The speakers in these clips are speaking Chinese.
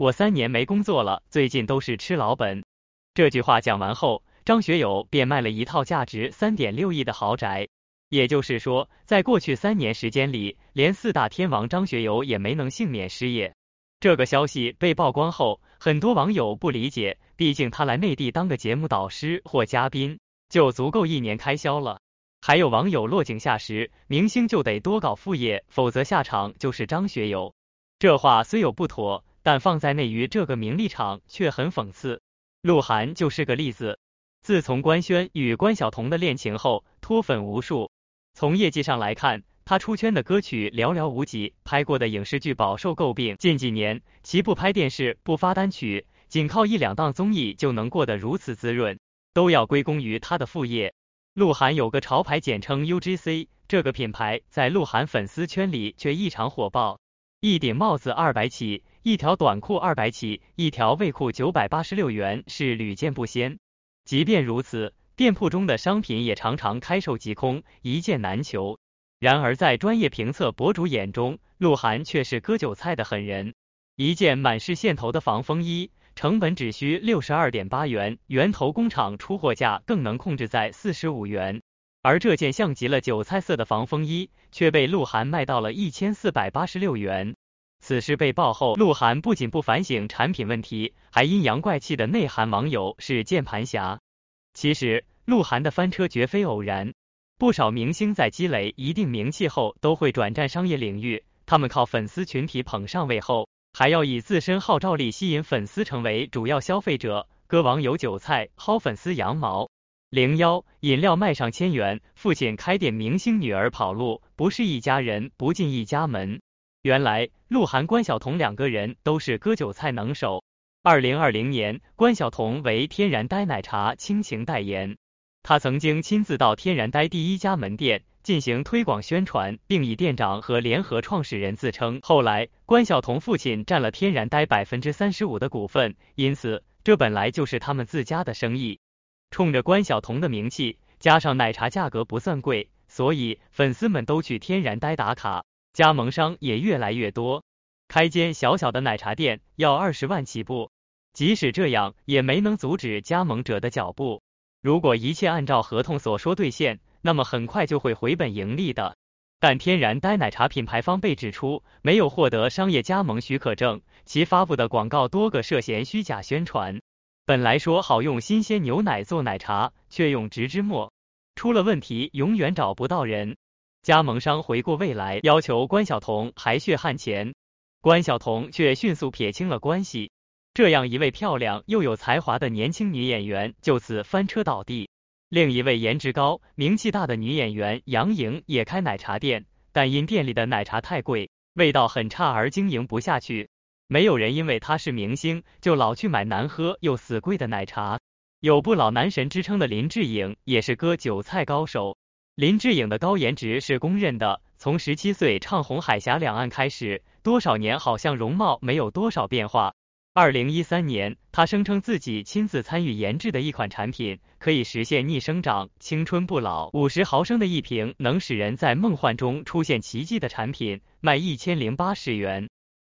我三年没工作了，最近都是吃老本。这句话讲完后，张学友便卖了一套价值三点六亿的豪宅。也就是说，在过去三年时间里，连四大天王张学友也没能幸免失业。这个消息被曝光后，很多网友不理解，毕竟他来内地当个节目导师或嘉宾，就足够一年开销了。还有网友落井下石，明星就得多搞副业，否则下场就是张学友。这话虽有不妥，但放在内娱这个名利场却很讽刺。鹿晗就是个例子，自从官宣与关晓彤的恋情后，脱粉无数。从业绩上来看，他出圈的歌曲寥寥无几，拍过的影视剧饱受诟病。近几年，其不拍电视、不发单曲，仅靠一两档综艺就能过得如此滋润，都要归功于他的副业。鹿晗有个潮牌，简称 UGC，这个品牌在鹿晗粉丝圈里却异常火爆。一顶帽子二百起，一条短裤二百起，一条卫裤九百八十六元是屡见不鲜。即便如此。店铺中的商品也常常开售即空，一件难求。然而在专业评测博主眼中，鹿晗却是割韭菜的狠人。一件满是线头的防风衣，成本只需六十二点八元，源头工厂出货价更能控制在四十五元。而这件像极了韭菜色的防风衣，却被鹿晗卖到了一千四百八十六元。此事被曝后，鹿晗不仅不反省产品问题，还阴阳怪气的内涵网友是键盘侠。其实。鹿晗的翻车绝非偶然，不少明星在积累一定名气后，都会转战商业领域。他们靠粉丝群体捧上位后，还要以自身号召力吸引粉丝成为主要消费者，割网友韭菜，薅粉丝羊毛。零幺，饮料卖上千元，父亲开店，明星女儿跑路，不是一家人不进一家门。原来，鹿晗、关晓彤两个人都是割韭菜能手。二零二零年，关晓彤为天然呆奶茶倾情代言。他曾经亲自到天然呆第一家门店进行推广宣传，并以店长和联合创始人自称。后来，关晓彤父亲占了天然呆百分之三十五的股份，因此这本来就是他们自家的生意。冲着关晓彤的名气，加上奶茶价格不算贵，所以粉丝们都去天然呆打卡，加盟商也越来越多。开间小小的奶茶店要二十万起步，即使这样，也没能阻止加盟者的脚步。如果一切按照合同所说兑现，那么很快就会回本盈利的。但天然呆奶茶品牌方被指出没有获得商业加盟许可证，其发布的广告多个涉嫌虚假宣传。本来说好用新鲜牛奶做奶茶，却用植脂末，出了问题永远找不到人。加盟商回过味来，要求关晓彤还血汗钱，关晓彤却迅速撇清了关系。这样一位漂亮又有才华的年轻女演员就此翻车倒地。另一位颜值高、名气大的女演员杨颖也开奶茶店，但因店里的奶茶太贵，味道很差而经营不下去。没有人因为她是明星就老去买难喝又死贵的奶茶。有不老男神之称的林志颖也是割韭菜高手。林志颖的高颜值是公认的，从十七岁唱红海峡两岸开始，多少年好像容貌没有多少变化。二零一三年，他声称自己亲自参与研制的一款产品，可以实现逆生长、青春不老。五十毫升的一瓶，能使人在梦幻中出现奇迹的产品，卖一千零八十元。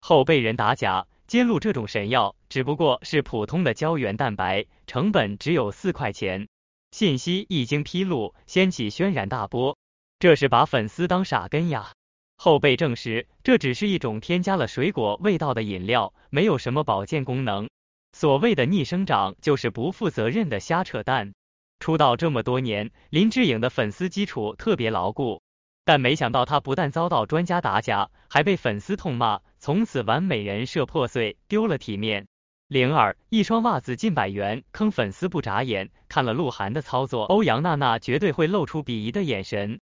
后被人打假，揭露这种神药只不过是普通的胶原蛋白，成本只有四块钱。信息一经披露，掀起轩然大波，这是把粉丝当傻根呀！后被证实，这只是一种添加了水果味道的饮料，没有什么保健功能。所谓的逆生长，就是不负责任的瞎扯淡。出道这么多年，林志颖的粉丝基础特别牢固，但没想到他不但遭到专家打假，还被粉丝痛骂，从此完美人设破碎，丢了体面。零二，一双袜子近百元，坑粉丝不眨眼。看了鹿晗的操作，欧阳娜娜绝对会露出鄙夷的眼神。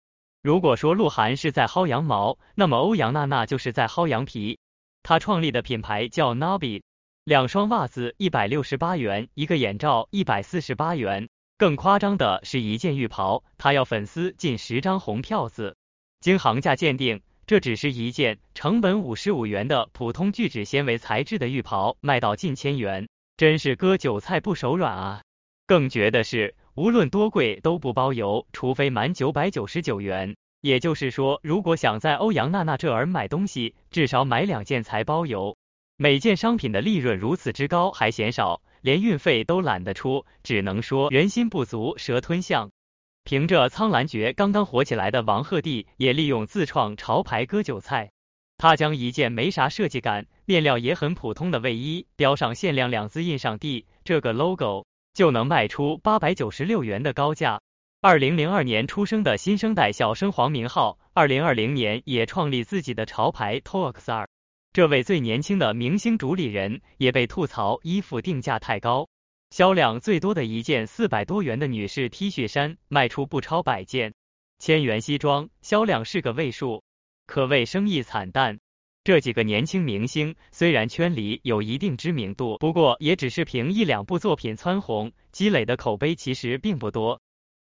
如果说鹿晗是在薅羊毛，那么欧阳娜娜就是在薅羊皮。她创立的品牌叫 Nabi，两双袜子一百六十八元，一个眼罩一百四十八元。更夸张的是一件浴袍，他要粉丝近十张红票子。经行价鉴定，这只是一件成本五十五元的普通聚酯纤维材质的浴袍，卖到近千元，真是割韭菜不手软啊！更绝的是。无论多贵都不包邮，除非满九百九十九元。也就是说，如果想在欧阳娜娜这儿买东西，至少买两件才包邮。每件商品的利润如此之高还嫌少，连运费都懒得出，只能说人心不足蛇吞象。凭着苍兰诀刚刚火起来的王鹤棣也利用自创潮牌割韭菜，他将一件没啥设计感、面料也很普通的卫衣标上限量两字，印上 D 这个 logo，就能卖出八百九十六元的高价。二零零二年出生的新生代小生黄明昊，二零二零年也创立自己的潮牌 Toxar。这位最年轻的明星主理人也被吐槽衣服定价太高，销量最多的一件四百多元的女士 T 恤衫卖出不超百件，千元西装销量是个位数，可谓生意惨淡。这几个年轻明星虽然圈里有一定知名度，不过也只是凭一两部作品蹿红，积累的口碑其实并不多。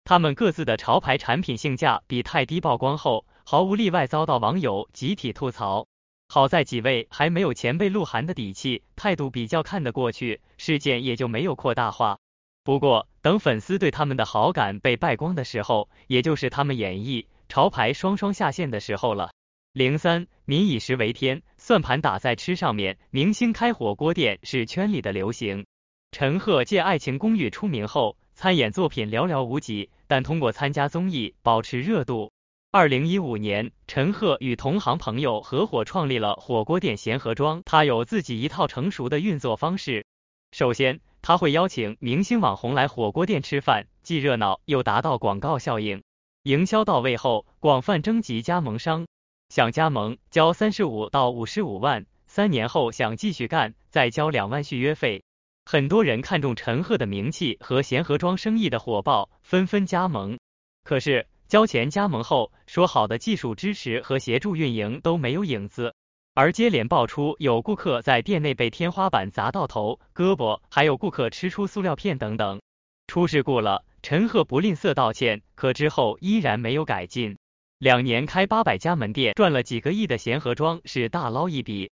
他们各自的潮牌产品性价比太低，曝光后毫无例外遭到网友集体吐槽。好在几位还没有前辈鹿晗的底气，态度比较看得过去，事件也就没有扩大化。不过，等粉丝对他们的好感被败光的时候，也就是他们演绎潮牌双双下线的时候了。零三，民以食为天，算盘打在吃上面。明星开火锅店是圈里的流行。陈赫借《爱情公寓》出名后，参演作品寥寥无几，但通过参加综艺保持热度。二零一五年，陈赫与同行朋友合伙创立了火锅店贤合庄。他有自己一套成熟的运作方式。首先，他会邀请明星网红来火锅店吃饭，既热闹又达到广告效应。营销到位后，广泛征集加盟商，想加盟交三十五到五十五万，三年后想继续干再交两万续约费。很多人看中陈赫的名气和贤合庄生意的火爆，纷纷加盟。可是。交钱加盟后，说好的技术支持和协助运营都没有影子，而接连爆出有顾客在店内被天花板砸到头、胳膊，还有顾客吃出塑料片等等，出事故了。陈赫不吝啬道歉，可之后依然没有改进。两年开八百家门店，赚了几个亿的贤合庄是大捞一笔，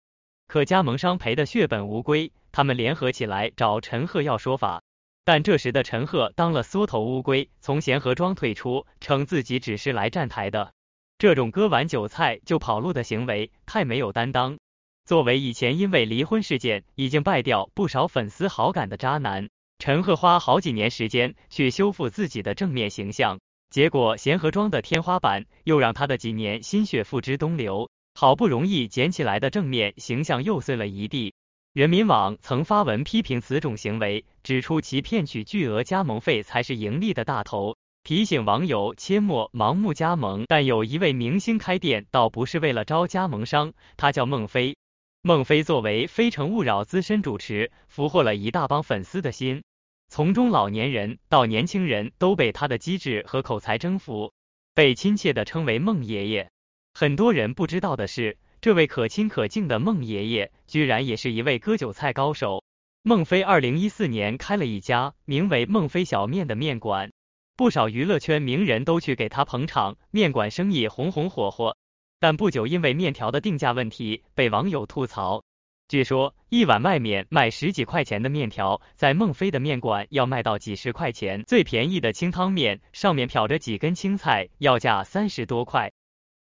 可加盟商赔的血本无归，他们联合起来找陈赫要说法。但这时的陈赫当了缩头乌龟，从贤合庄退出，称自己只是来站台的。这种割完韭菜就跑路的行为太没有担当。作为以前因为离婚事件已经败掉不少粉丝好感的渣男，陈赫花好几年时间去修复自己的正面形象，结果贤合庄的天花板又让他的几年心血付之东流，好不容易捡起来的正面形象又碎了一地。人民网曾发文批评此种行为，指出其骗取巨额加盟费才是盈利的大头，提醒网友切莫盲目加盟。但有一位明星开店倒不是为了招加盟商，他叫孟非。孟非作为《非诚勿扰》资深主持，俘获了一大帮粉丝的心，从中老年人到年轻人都被他的机智和口才征服，被亲切的称为孟爷爷。很多人不知道的是。这位可亲可敬的孟爷爷，居然也是一位割韭菜高手。孟非二零一四年开了一家名为“孟非小面”的面馆，不少娱乐圈名人都去给他捧场，面馆生意红红火火。但不久因为面条的定价问题被网友吐槽。据说一碗外面卖十几块钱的面条，在孟非的面馆要卖到几十块钱。最便宜的清汤面上面漂着几根青菜，要价三十多块。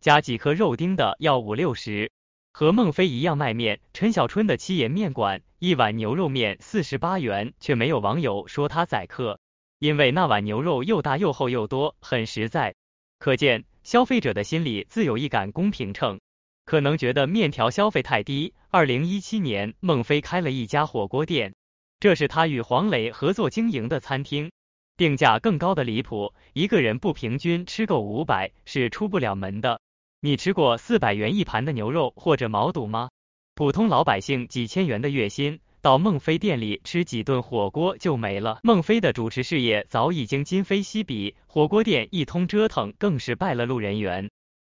加几颗肉丁的要五六十，和孟非一样卖面。陈小春的七爷面馆一碗牛肉面四十八元，却没有网友说他宰客，因为那碗牛肉又大又厚又多，很实在。可见消费者的心里自有一杆公平秤，可能觉得面条消费太低。二零一七年，孟非开了一家火锅店，这是他与黄磊合作经营的餐厅。定价更高的离谱，一个人不平均吃够五百是出不了门的。你吃过四百元一盘的牛肉或者毛肚吗？普通老百姓几千元的月薪，到孟非店里吃几顿火锅就没了。孟非的主持事业早已经今非昔比，火锅店一通折腾更是败了路人缘。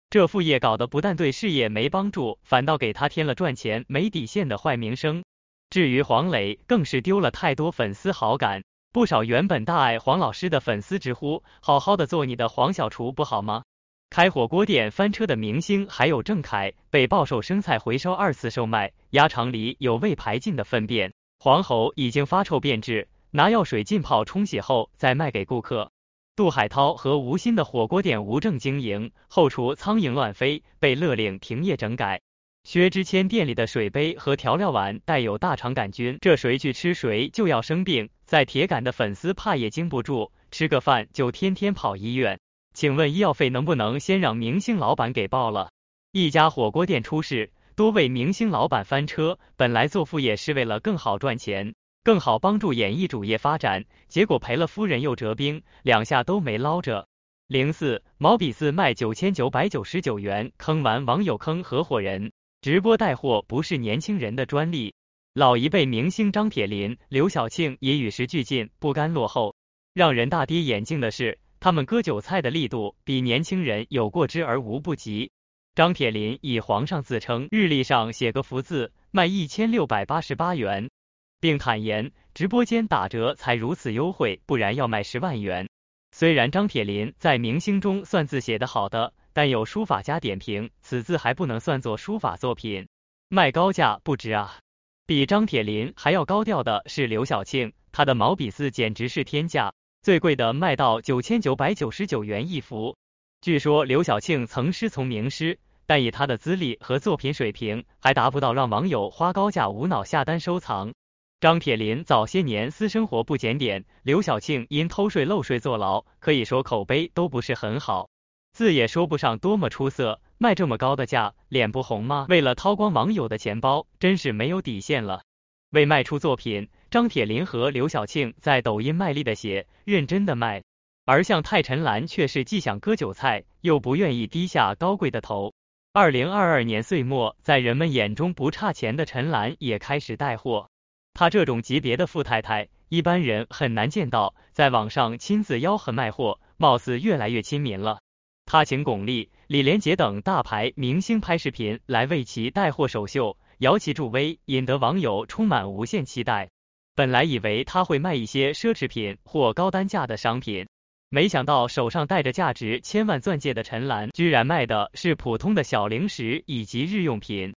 这副业搞得不但对事业没帮助，反倒给他添了赚钱没底线的坏名声。至于黄磊，更是丢了太多粉丝好感，不少原本大爱黄老师的粉丝直呼：好好的做你的黄小厨不好吗？开火锅店翻车的明星还有郑恺，被暴瘦生菜回收二次售卖，鸭肠里有未排尽的粪便，黄喉已经发臭变质，拿药水浸泡冲洗后再卖给顾客。杜海涛和吴昕的火锅店无证经营，后厨苍蝇乱飞，被勒令停业整改。薛之谦店里的水杯和调料碗带有大肠杆菌，这谁去吃谁就要生病。在铁杆的粉丝怕也经不住，吃个饭就天天跑医院。请问医药费能不能先让明星老板给报了？一家火锅店出事，多位明星老板翻车，本来做副业是为了更好赚钱，更好帮助演艺主业发展，结果赔了夫人又折兵，两下都没捞着。零四毛笔字卖九千九百九十九元，坑完网友坑合伙人。直播带货不是年轻人的专利，老一辈明星张铁林、刘晓庆也与时俱进，不甘落后。让人大跌眼镜的是，他们割韭菜的力度比年轻人有过之而无不及。张铁林以皇上自称，日历上写个福字，卖一千六百八十八元，并坦言直播间打折才如此优惠，不然要卖十万元。虽然张铁林在明星中算字写得好的。但有书法家点评，此字还不能算作书法作品，卖高价不值啊！比张铁林还要高调的是刘晓庆，她的毛笔字简直是天价，最贵的卖到九千九百九十九元一幅。据说刘晓庆曾师从名师，但以她的资历和作品水平，还达不到让网友花高价无脑下单收藏。张铁林早些年私生活不检点，刘晓庆因偷税漏税坐牢，可以说口碑都不是很好。字也说不上多么出色，卖这么高的价，脸不红吗？为了掏光网友的钱包，真是没有底线了。为卖出作品，张铁林和刘晓庆在抖音卖力的写，认真的卖。而像泰陈岚却是既想割韭菜，又不愿意低下高贵的头。二零二二年岁末，在人们眼中不差钱的陈岚也开始带货。她这种级别的富太太，一般人很难见到，在网上亲自吆喝卖货，貌似越来越亲民了。他请巩俐、李连杰等大牌明星拍视频来为其带货首秀，摇旗助威，引得网友充满无限期待。本来以为他会卖一些奢侈品或高单价的商品，没想到手上戴着价值千万钻戒的陈岚，居然卖的是普通的小零食以及日用品。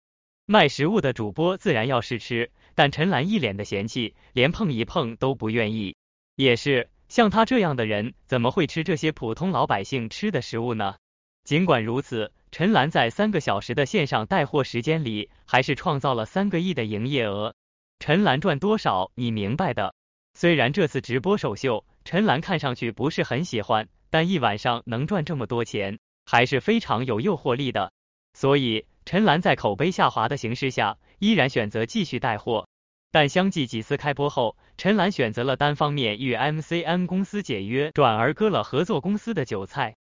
卖食物的主播自然要试吃，但陈岚一脸的嫌弃，连碰一碰都不愿意。也是。像他这样的人，怎么会吃这些普通老百姓吃的食物呢？尽管如此，陈岚在三个小时的线上带货时间里，还是创造了三个亿的营业额。陈岚赚多少，你明白的。虽然这次直播首秀，陈岚看上去不是很喜欢，但一晚上能赚这么多钱，还是非常有诱惑力的。所以，陈岚在口碑下滑的形势下，依然选择继续带货。但相继几次开播后，陈岚选择了单方面与 MCN 公司解约，转而割了合作公司的韭菜。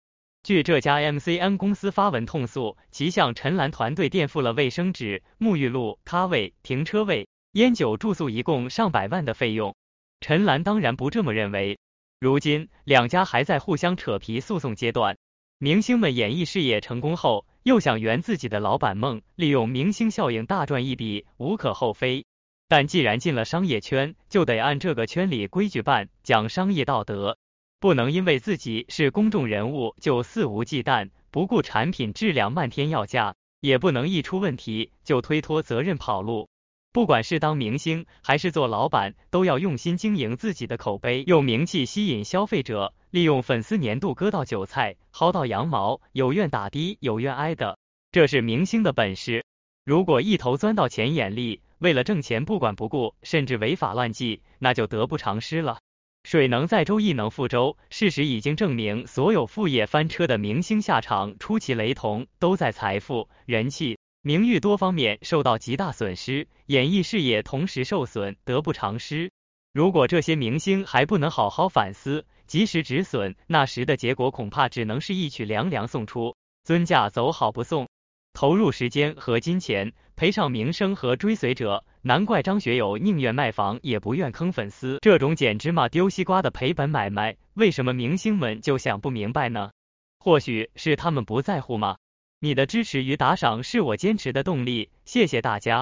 据这家 MCN 公司发文痛诉，其向陈岚团队垫付了卫生纸、沐浴露、咖位、停车位、烟酒、住宿一共上百万的费用。陈岚当然不这么认为。如今两家还在互相扯皮诉讼阶段。明星们演艺事业成功后，又想圆自己的老板梦，利用明星效应大赚一笔，无可厚非。但既然进了商业圈，就得按这个圈里规矩办，讲商业道德，不能因为自己是公众人物就肆无忌惮，不顾产品质量漫天要价，也不能一出问题就推脱责任跑路。不管是当明星还是做老板，都要用心经营自己的口碑，用名气吸引消费者，利用粉丝年度割到韭菜，薅到羊毛，有怨打的，有怨挨的，这是明星的本事。如果一头钻到钱眼里，为了挣钱不管不顾，甚至违法乱纪，那就得不偿失了。水能载舟，亦能覆舟。事实已经证明，所有副业翻车的明星下场出奇雷同，都在财富、人气、名誉多方面受到极大损失，演艺事业同时受损，得不偿失。如果这些明星还不能好好反思，及时止损，那时的结果恐怕只能是一曲凉凉送出，尊驾走好不送。投入时间和金钱，赔上名声和追随者，难怪张学友宁愿卖房也不愿坑粉丝。这种捡芝麻丢西瓜的赔本买卖，为什么明星们就想不明白呢？或许是他们不在乎吗？你的支持与打赏是我坚持的动力，谢谢大家。